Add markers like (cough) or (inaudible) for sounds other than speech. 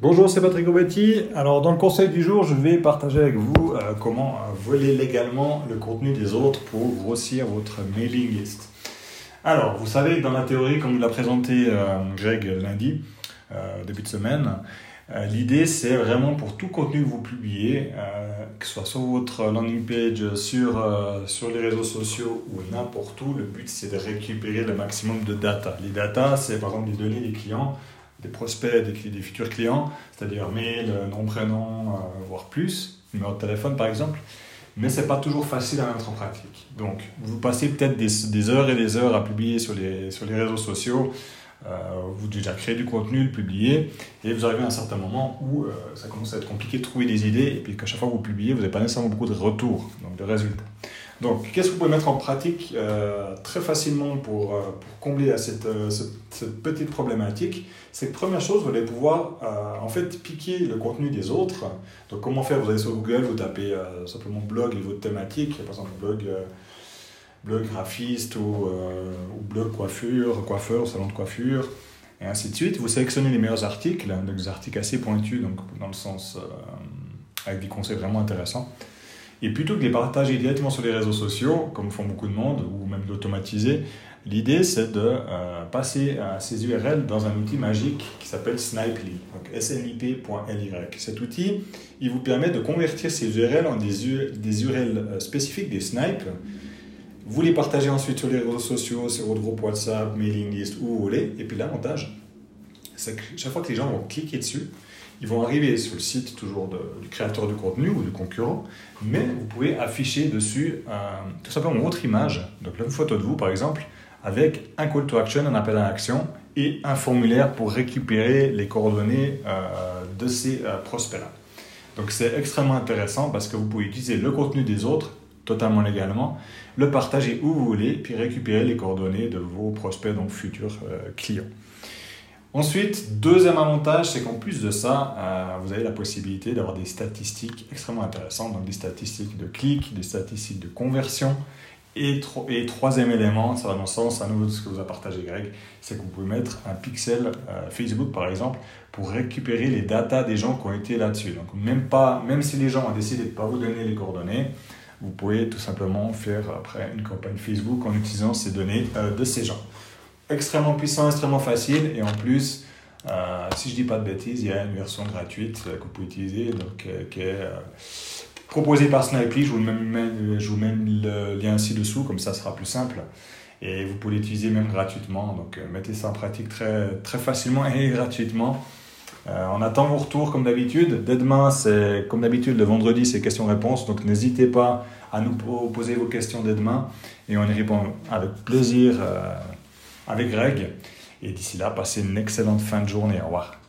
Bonjour, c'est Patrick Obetti. Alors, dans le conseil du jour, je vais partager avec vous euh, comment euh, voler légalement le contenu des autres pour grossir votre mailing list. Alors, vous savez, dans la théorie, comme l'a présenté euh, Greg lundi, début de semaine, l'idée c'est vraiment pour tout contenu que vous publiez, que ce soit sur votre landing page, sur, sur les réseaux sociaux ou n'importe où, le but c'est de récupérer le maximum de data. Les data, c'est par exemple des données des clients des prospects, des, futurs clients, c'est-à-dire mail, nom, prénom, euh, voire plus, numéro de téléphone par exemple. Mais ce n'est pas toujours facile à mettre en pratique. Donc, vous passez peut-être des, heures et des heures à publier sur les, réseaux sociaux. Euh, vous déjà créé du contenu, le publier, et vous arrivez à un certain moment où euh, ça commence à être compliqué de trouver des idées, et puis qu'à chaque fois que vous publiez, vous n'avez pas nécessairement beaucoup de retours, donc de résultats. Donc, qu'est-ce que vous pouvez mettre en pratique euh, très facilement pour, euh, pour combler cette, euh, cette, petite problématique? C'est que première chose, vous allez pouvoir en fait piquer le contenu des autres. Donc, comment faire? Vous allez sur Google, vous tapez simplement blog et votre thématique, par exemple blog, blog graphiste ou, ou, blog coiffure, coiffeur, salon de coiffure, et ainsi de suite. Vous sélectionnez les meilleurs articles, donc des articles assez pointus, donc dans le sens avec des conseils vraiment intéressants. Et plutôt que de les partager directement sur les réseaux sociaux, comme font beaucoup de monde, ou même d'automatiser, l'idée c'est de euh, passer ces URL dans un outil magique qui s'appelle Snipely, donc snip.ly. Cet outil, il vous permet de convertir ces URL en des, des URL euh, spécifiques, des snipes. Vous les partagez ensuite sur les réseaux sociaux, sur votre groupe WhatsApp, mailing list, où vous voulez. Et puis l'avantage, chaque fois que les gens vont cliquer dessus, ils vont arriver sur le site toujours du créateur du contenu ou du concurrent, mais vous pouvez afficher dessus euh, tout simplement votre image, donc une photo de vous par exemple, avec un call to action, un appel à l'action et un formulaire pour récupérer les coordonnées euh, de ces euh, prospects-là. Donc c'est extrêmement intéressant parce que vous pouvez utiliser le contenu des autres totalement légalement, le partager où vous voulez, puis récupérer les coordonnées de vos prospects, donc futurs clients. Ensuite, deuxième avantage, c'est qu'en plus de ça, euh, vous avez la possibilité d'avoir des statistiques extrêmement intéressantes, donc des statistiques de clics, des statistiques de conversion. Et, troisième élément, ça va dans le sens à nouveau de ce que vous a partagé Greg, c'est que vous pouvez mettre un pixel euh, Facebook par exemple pour récupérer les datas des gens qui ont été là-dessus. Donc même si les gens ont décidé de ne pas vous donner les coordonnées, vous pouvez tout simplement faire après une campagne Facebook en utilisant ces données euh, de ces gens extrêmement puissant, extrêmement facile. Et en plus, euh, si je dis pas de bêtises, il y a une version gratuite que vous pouvez utiliser, donc, euh, qui est euh, proposée par Snipely. Je vous, mets, je vous mets le lien ci-dessous, comme ça sera plus simple. Et vous pouvez l'utiliser même gratuitement. Donc mettez ça en pratique très, très facilement et (laughs) gratuitement. on attend vos retours comme d'habitude. Dès demain, c'est comme d'habitude, le vendredi, c'est questions-réponses. Donc n'hésitez pas à nous poser vos questions dès demain et on y répond avec plaisir avec Greg. Et d'ici là, passez une excellente fin de journée. Au revoir.